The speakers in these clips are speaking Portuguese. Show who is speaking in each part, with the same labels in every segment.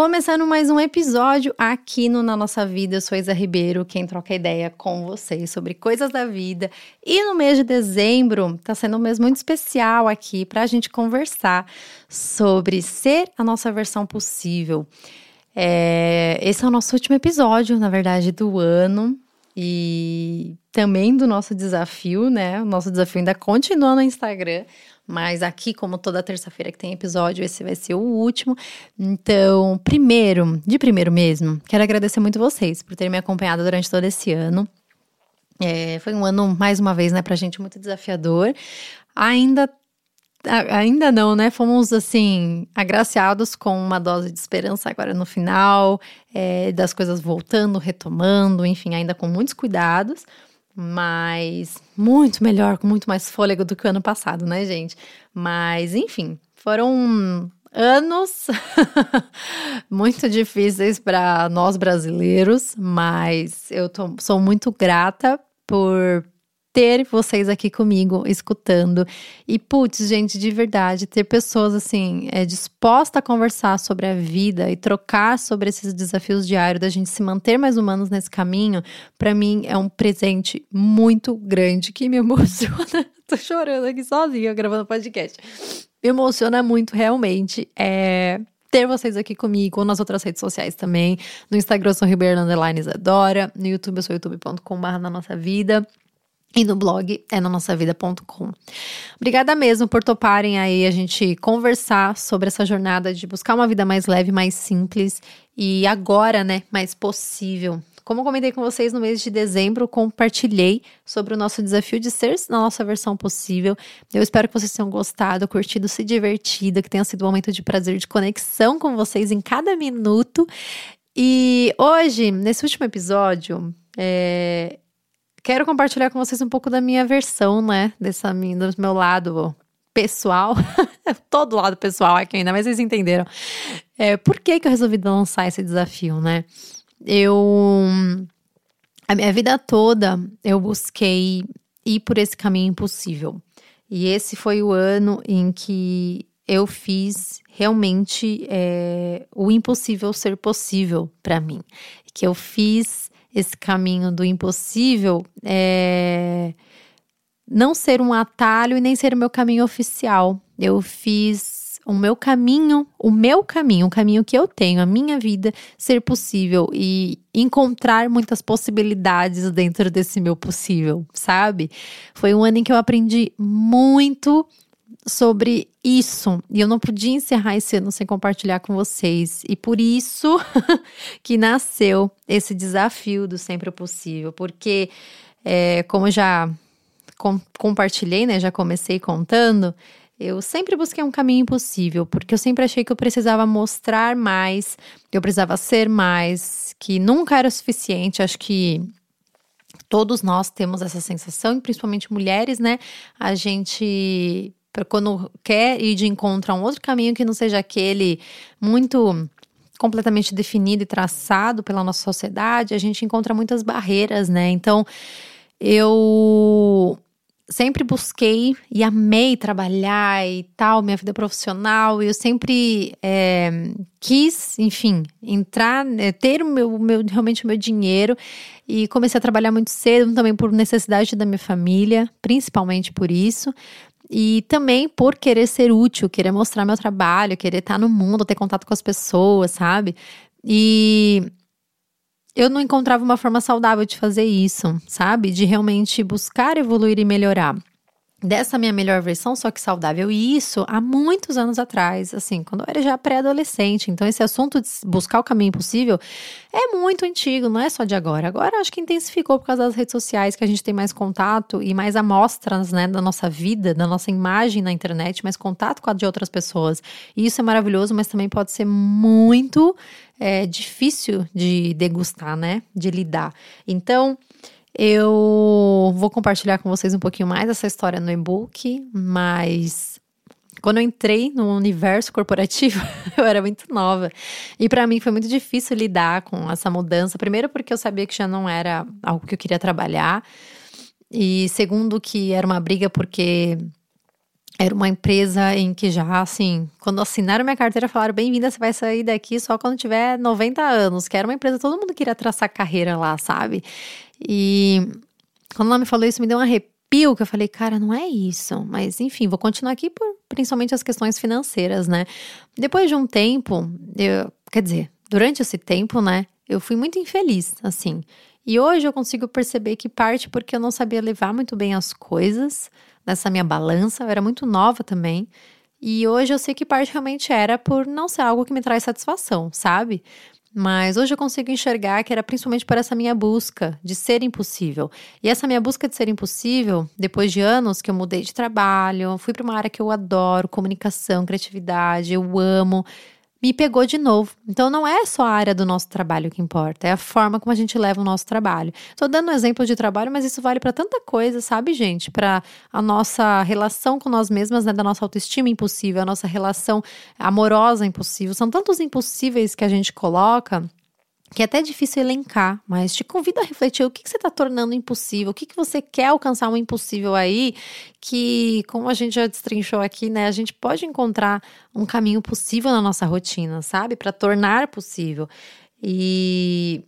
Speaker 1: Começando mais um episódio aqui no Na Nossa Vida, eu sou Isa Ribeiro, quem troca ideia com vocês sobre coisas da vida. E no mês de dezembro tá sendo um mês muito especial aqui para a gente conversar sobre ser a nossa versão possível. É, esse é o nosso último episódio, na verdade, do ano e também do nosso desafio, né? O nosso desafio ainda continua no Instagram. Mas aqui, como toda terça-feira que tem episódio, esse vai ser o último. Então, primeiro, de primeiro mesmo, quero agradecer muito vocês por terem me acompanhado durante todo esse ano. É, foi um ano, mais uma vez, né, pra gente muito desafiador. Ainda ainda não, né? Fomos assim agraciados com uma dose de esperança agora no final, é, das coisas voltando, retomando, enfim, ainda com muitos cuidados mas muito melhor, com muito mais fôlego do que o ano passado, né, gente? Mas, enfim, foram anos muito difíceis para nós brasileiros, mas eu tô, sou muito grata por ter vocês aqui comigo escutando. E, putz, gente, de verdade, ter pessoas assim, é, dispostas a conversar sobre a vida e trocar sobre esses desafios diários, da gente se manter mais humanos nesse caminho, para mim é um presente muito grande que me emociona. Tô chorando aqui sozinha gravando podcast. Me emociona muito, realmente. É, ter vocês aqui comigo, nas outras redes sociais também. No Instagram eu sou Ribeiro no YouTube eu sou youtube.com.br na nossa vida. E no blog é na nossavida.com. Obrigada mesmo por toparem aí a gente conversar sobre essa jornada de buscar uma vida mais leve, mais simples e agora, né, mais possível. Como comentei com vocês no mês de dezembro, compartilhei sobre o nosso desafio de ser na nossa versão possível. Eu espero que vocês tenham gostado, curtido, se divertido, que tenha sido um momento de prazer, de conexão com vocês em cada minuto. E hoje, nesse último episódio, é, quero compartilhar com vocês um pouco da minha versão, né? Dessa, do meu lado pessoal. Todo lado pessoal aqui ainda, mas vocês entenderam. É, por que, que eu resolvi lançar esse desafio, né? Eu. A minha vida toda eu busquei ir por esse caminho impossível. E esse foi o ano em que eu fiz realmente é, o impossível ser possível para mim. Que eu fiz esse caminho do impossível é não ser um atalho e nem ser o meu caminho oficial. Eu fiz o meu caminho, o meu caminho, o caminho que eu tenho, a minha vida ser possível e encontrar muitas possibilidades dentro desse meu possível, sabe? Foi um ano em que eu aprendi muito sobre isso e eu não podia encerrar esse ano sem compartilhar com vocês. E por isso que nasceu esse desafio do Sempre Possível, porque, é, como já com, compartilhei, né, já comecei contando, eu sempre busquei um caminho impossível, porque eu sempre achei que eu precisava mostrar mais, que eu precisava ser mais, que nunca era suficiente. Acho que todos nós temos essa sensação, e principalmente mulheres, né? A gente para quando quer ir de encontro a um outro caminho que não seja aquele muito completamente definido e traçado pela nossa sociedade, a gente encontra muitas barreiras, né? Então, eu sempre busquei e amei trabalhar e tal, minha vida profissional, e eu sempre é, quis, enfim, entrar, é, ter o meu, meu, realmente o meu dinheiro e comecei a trabalhar muito cedo, também por necessidade da minha família, principalmente por isso. E também por querer ser útil, querer mostrar meu trabalho, querer estar no mundo, ter contato com as pessoas, sabe? E eu não encontrava uma forma saudável de fazer isso, sabe? De realmente buscar evoluir e melhorar dessa minha melhor versão, só que saudável. E isso há muitos anos atrás, assim, quando eu era já pré-adolescente. Então, esse assunto de buscar o caminho possível é muito antigo, não é só de agora. Agora acho que intensificou por causa das redes sociais, que a gente tem mais contato e mais amostras, né, da nossa vida, da nossa imagem na internet, mais contato com a de outras pessoas. E isso é maravilhoso, mas também pode ser muito é, difícil de degustar, né, de lidar. Então, eu vou compartilhar com vocês um pouquinho mais essa história no e-book, mas quando eu entrei no universo corporativo, eu era muito nova. E para mim foi muito difícil lidar com essa mudança. Primeiro, porque eu sabia que já não era algo que eu queria trabalhar. E segundo, que era uma briga porque era uma empresa em que já, assim, quando assinaram minha carteira, falaram: bem-vinda, você vai sair daqui só quando tiver 90 anos. Que era uma empresa, todo mundo queria traçar carreira lá, sabe? E quando ela me falou isso, me deu um arrepio, que eu falei: cara, não é isso. Mas, enfim, vou continuar aqui por principalmente as questões financeiras, né? Depois de um tempo, eu, quer dizer, durante esse tempo, né, eu fui muito infeliz, assim. E hoje eu consigo perceber que parte porque eu não sabia levar muito bem as coisas nessa minha balança, eu era muito nova também. E hoje eu sei que parte realmente era por não ser algo que me traz satisfação, sabe? Mas hoje eu consigo enxergar que era principalmente por essa minha busca de ser impossível. E essa minha busca de ser impossível, depois de anos que eu mudei de trabalho, fui para uma área que eu adoro, comunicação, criatividade, eu amo me pegou de novo. Então não é só a área do nosso trabalho que importa, é a forma como a gente leva o nosso trabalho. Estou dando um exemplo de trabalho, mas isso vale para tanta coisa, sabe, gente? Para a nossa relação com nós mesmas, né, da nossa autoestima impossível, a nossa relação amorosa impossível. São tantos impossíveis que a gente coloca que é até difícil elencar, mas te convido a refletir o que, que você está tornando impossível, o que, que você quer alcançar um impossível aí, que, como a gente já destrinchou aqui, né, a gente pode encontrar um caminho possível na nossa rotina, sabe? Para tornar possível. E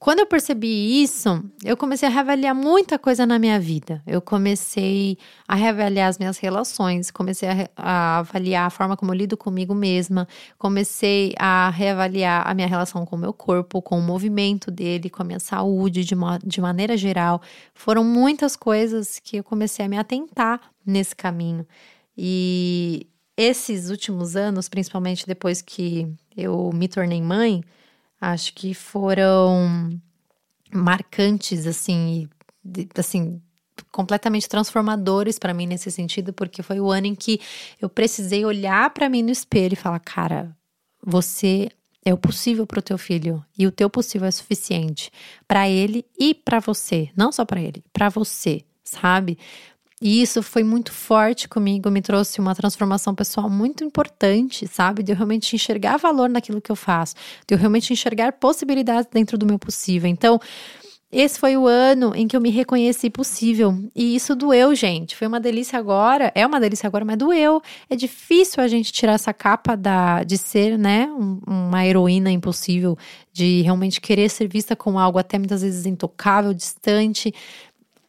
Speaker 1: quando eu percebi isso, eu comecei a reavaliar muita coisa na minha vida. Eu comecei a reavaliar as minhas relações, comecei a, a, avaliar a forma como eu lido comigo mesma, comecei a reavaliar a minha relação com o meu corpo, com o movimento dele, com a minha saúde de, uma, de maneira geral. Foram muitas coisas que eu comecei a me atentar nesse caminho. E esses últimos anos, principalmente depois que eu me tornei mãe, acho que foram marcantes, assim, assim, completamente transformadores para mim nesse sentido, porque foi o ano em que eu precisei olhar para mim no espelho e falar, cara, você é o possível para o teu filho e o teu possível é suficiente para ele e para você, não só para ele, para você, sabe? E isso foi muito forte comigo, me trouxe uma transformação pessoal muito importante, sabe? De eu realmente enxergar valor naquilo que eu faço, de eu realmente enxergar possibilidades dentro do meu possível. Então, esse foi o ano em que eu me reconheci possível. E isso doeu, gente. Foi uma delícia agora. É uma delícia agora, mas doeu. É difícil a gente tirar essa capa da, de ser, né, um, uma heroína impossível, de realmente querer ser vista como algo até muitas vezes intocável, distante.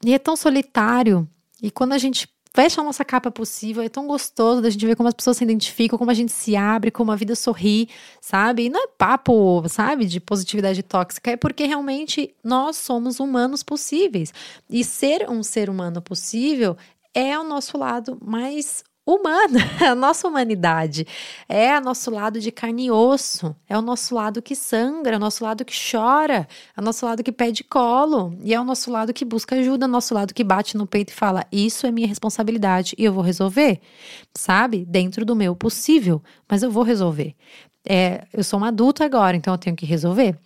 Speaker 1: E é tão solitário. E quando a gente fecha a nossa capa possível, é tão gostoso da gente ver como as pessoas se identificam, como a gente se abre, como a vida sorri, sabe? E não é papo, sabe, de positividade tóxica, é porque realmente nós somos humanos possíveis. E ser um ser humano possível é o nosso lado mais humana, a nossa humanidade. É o nosso lado de carne e osso, é o nosso lado que sangra, é o nosso lado que chora, é o nosso lado que pede colo, e é o nosso lado que busca ajuda, é o nosso lado que bate no peito e fala: Isso é minha responsabilidade e eu vou resolver, sabe? Dentro do meu possível, mas eu vou resolver. É, eu sou uma adulta agora, então eu tenho que resolver.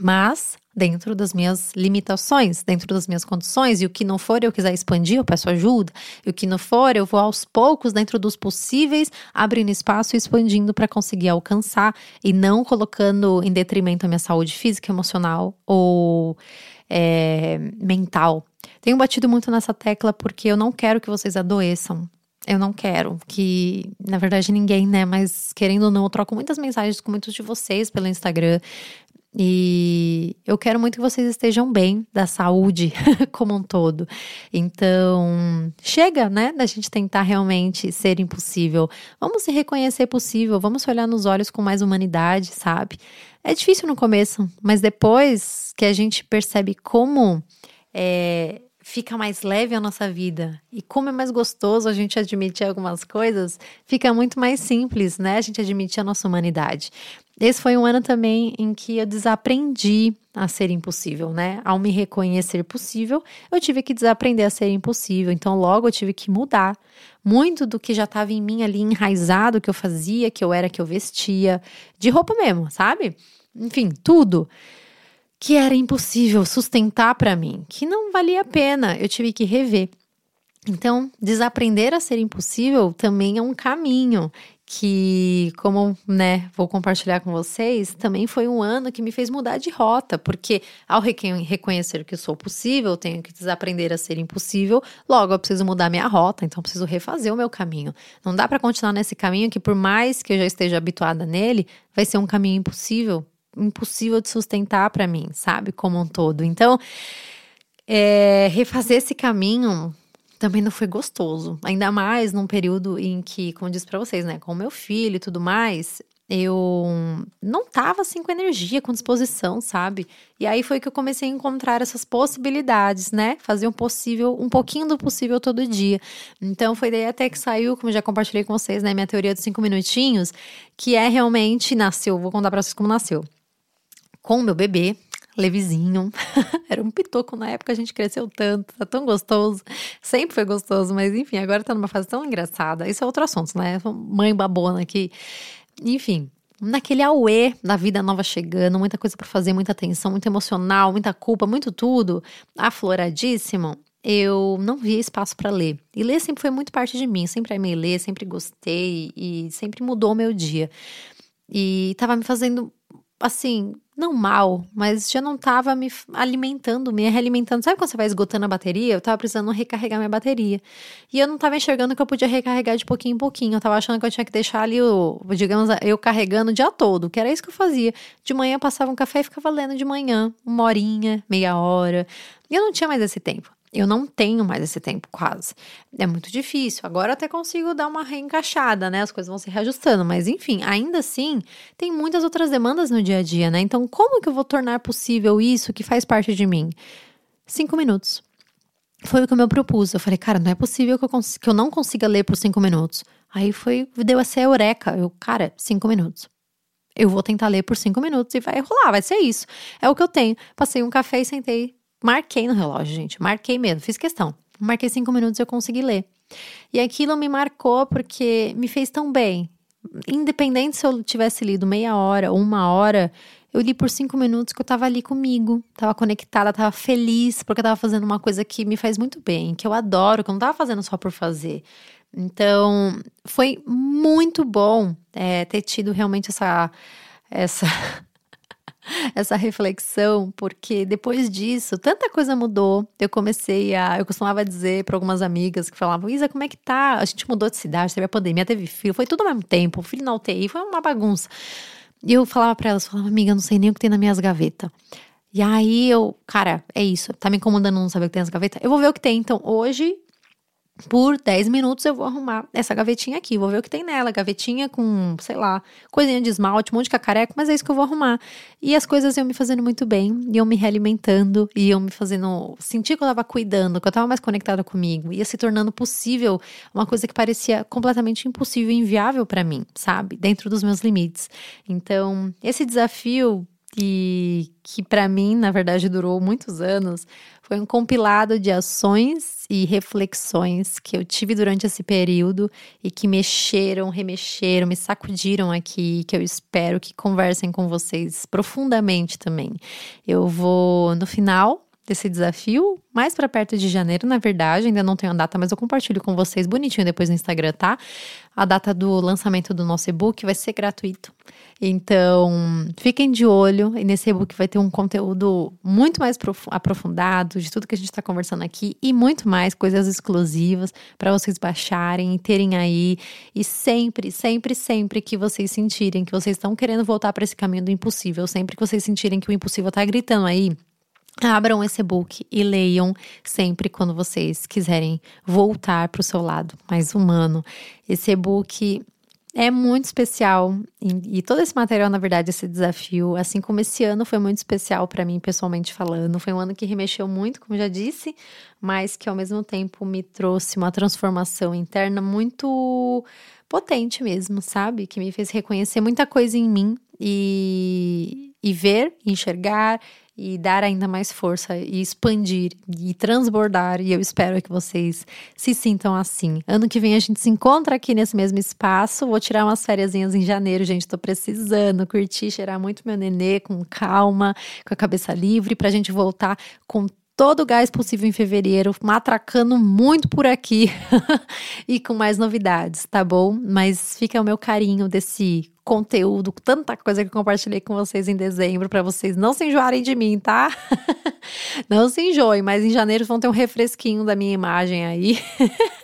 Speaker 1: Mas dentro das minhas limitações, dentro das minhas condições, e o que não for eu quiser expandir, eu peço ajuda, e o que não for eu vou aos poucos, dentro dos possíveis, abrindo espaço e expandindo para conseguir alcançar e não colocando em detrimento a minha saúde física, emocional ou é, mental. Tenho batido muito nessa tecla porque eu não quero que vocês adoeçam. Eu não quero que, na verdade, ninguém, né? Mas querendo ou não, eu troco muitas mensagens com muitos de vocês pelo Instagram, e eu quero muito que vocês estejam bem, da saúde como um todo. Então, chega, né, da gente tentar realmente ser impossível. Vamos se reconhecer possível, vamos se olhar nos olhos com mais humanidade, sabe? É difícil no começo, mas depois que a gente percebe como é, fica mais leve a nossa vida e como é mais gostoso a gente admitir algumas coisas, fica muito mais simples, né? A gente admitir a nossa humanidade. Esse foi um ano também em que eu desaprendi a ser impossível, né? Ao me reconhecer possível, eu tive que desaprender a ser impossível. Então, logo eu tive que mudar muito do que já estava em mim ali enraizado, que eu fazia, que eu era, que eu vestia, de roupa mesmo, sabe? Enfim, tudo que era impossível sustentar para mim, que não valia a pena. Eu tive que rever. Então, desaprender a ser impossível também é um caminho que, como, né, vou compartilhar com vocês, também foi um ano que me fez mudar de rota, porque ao reconhecer que sou possível, tenho que desaprender a ser impossível, logo eu preciso mudar minha rota, então preciso refazer o meu caminho. Não dá para continuar nesse caminho que, por mais que eu já esteja habituada nele, vai ser um caminho impossível, impossível de sustentar para mim, sabe, como um todo. Então, é, refazer esse caminho também não foi gostoso. Ainda mais num período em que, como eu disse pra vocês, né, com meu filho e tudo mais, eu não tava assim com energia, com disposição, sabe? E aí foi que eu comecei a encontrar essas possibilidades, né? Fazer um possível, um pouquinho do possível todo dia. Então foi daí até que saiu, como já compartilhei com vocês, né, minha teoria dos cinco minutinhos, que é realmente nasceu, vou contar para vocês como nasceu. Com o meu bebê, levezinho. Era um pitoco na época, a gente cresceu tanto, tá tão gostoso. Sempre foi gostoso, mas enfim, agora tá numa fase tão engraçada. Isso é outro assunto, né? Mãe babona aqui. Enfim, naquele auê da vida nova chegando, muita coisa para fazer, muita tensão, muito emocional, muita culpa, muito tudo, afloradíssimo. Eu não via espaço para ler. E ler sempre foi muito parte de mim, sempre amei ler, sempre gostei e sempre mudou o meu dia. E tava me fazendo assim, não mal, mas já não tava me alimentando, me realimentando. Sabe quando você vai esgotando a bateria? Eu tava precisando recarregar minha bateria. E eu não tava enxergando que eu podia recarregar de pouquinho em pouquinho. Eu tava achando que eu tinha que deixar ali, o, digamos, eu carregando o dia todo, que era isso que eu fazia. De manhã eu passava um café e ficava lendo de manhã, uma horinha, meia hora. E eu não tinha mais esse tempo. Eu não tenho mais esse tempo, quase. É muito difícil. Agora até consigo dar uma reencaixada, né? As coisas vão se reajustando, mas enfim, ainda assim, tem muitas outras demandas no dia a dia, né? Então, como que eu vou tornar possível isso que faz parte de mim? Cinco minutos. Foi o que eu me propus. Eu falei, cara, não é possível que eu, que eu não consiga ler por cinco minutos. Aí foi, deu essa eureka. Eu, cara, cinco minutos. Eu vou tentar ler por cinco minutos e vai rolar, vai ser isso. É o que eu tenho. Passei um café e sentei Marquei no relógio, gente. Marquei mesmo, fiz questão. Marquei cinco minutos e eu consegui ler. E aquilo me marcou porque me fez tão bem. Independente se eu tivesse lido meia hora ou uma hora, eu li por cinco minutos que eu tava ali comigo, tava conectada, tava feliz, porque eu tava fazendo uma coisa que me faz muito bem, que eu adoro, que eu não tava fazendo só por fazer. Então, foi muito bom é, ter tido realmente essa, essa essa reflexão, porque depois disso, tanta coisa mudou. Eu comecei a. Eu costumava dizer para algumas amigas que falavam: Isa, como é que tá? A gente mudou de cidade, teve a pandemia, teve filho, foi tudo ao mesmo tempo. Filho na UTI, foi uma bagunça. E eu falava para elas: falava, amiga, não sei nem o que tem nas minhas gavetas. E aí eu, cara, é isso, tá me incomodando não saber o que tem nas gavetas? Eu vou ver o que tem. Então, hoje por 10 minutos eu vou arrumar essa gavetinha aqui, vou ver o que tem nela. Gavetinha com, sei lá, coisinha de esmalte, um monte de cacareco, mas é isso que eu vou arrumar. E as coisas iam me fazendo muito bem, iam me realimentando, iam me fazendo sentir que eu tava cuidando, que eu tava mais conectada comigo, ia se tornando possível uma coisa que parecia completamente impossível e inviável para mim, sabe? Dentro dos meus limites. Então, esse desafio e que para mim, na verdade, durou muitos anos, foi um compilado de ações e reflexões que eu tive durante esse período e que mexeram, remexeram, me sacudiram aqui, que eu espero que conversem com vocês profundamente também. Eu vou no final desse desafio, mais para perto de janeiro, na verdade, ainda não tenho a data, mas eu compartilho com vocês bonitinho depois no Instagram, tá? A data do lançamento do nosso e-book vai ser gratuito. Então, fiquem de olho e nesse e-book vai ter um conteúdo muito mais aprofundado de tudo que a gente está conversando aqui e muito mais coisas exclusivas para vocês baixarem e terem aí. E sempre, sempre, sempre que vocês sentirem que vocês estão querendo voltar para esse caminho do impossível, sempre que vocês sentirem que o impossível está gritando aí, Abram esse book e leiam sempre quando vocês quiserem voltar para o seu lado mais humano. Esse e-book é muito especial e, e, todo esse material, na verdade, esse desafio, assim como esse ano foi muito especial para mim pessoalmente falando, foi um ano que remexeu muito, como já disse, mas que ao mesmo tempo me trouxe uma transformação interna muito potente mesmo, sabe? Que me fez reconhecer muita coisa em mim e, e ver, enxergar e dar ainda mais força e expandir e transbordar. E eu espero que vocês se sintam assim. Ano que vem a gente se encontra aqui nesse mesmo espaço. Vou tirar umas férias em janeiro, gente. Tô precisando curtir, cheirar muito meu nenê com calma, com a cabeça livre, pra gente voltar com todo o gás possível em fevereiro, matracando muito por aqui e com mais novidades, tá bom? Mas fica o meu carinho desse conteúdo, tanta coisa que eu compartilhei com vocês em dezembro, para vocês não se enjoarem de mim, tá? não se enjoem, mas em janeiro vão ter um refresquinho da minha imagem aí.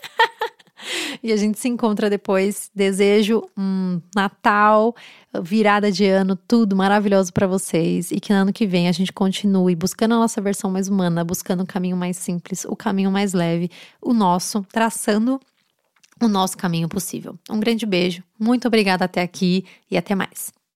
Speaker 1: e a gente se encontra depois. Desejo um Natal, virada de ano, tudo maravilhoso para vocês e que no ano que vem a gente continue buscando a nossa versão mais humana, buscando o caminho mais simples, o caminho mais leve, o nosso, traçando o nosso caminho possível. Um grande beijo, muito obrigada até aqui e até mais.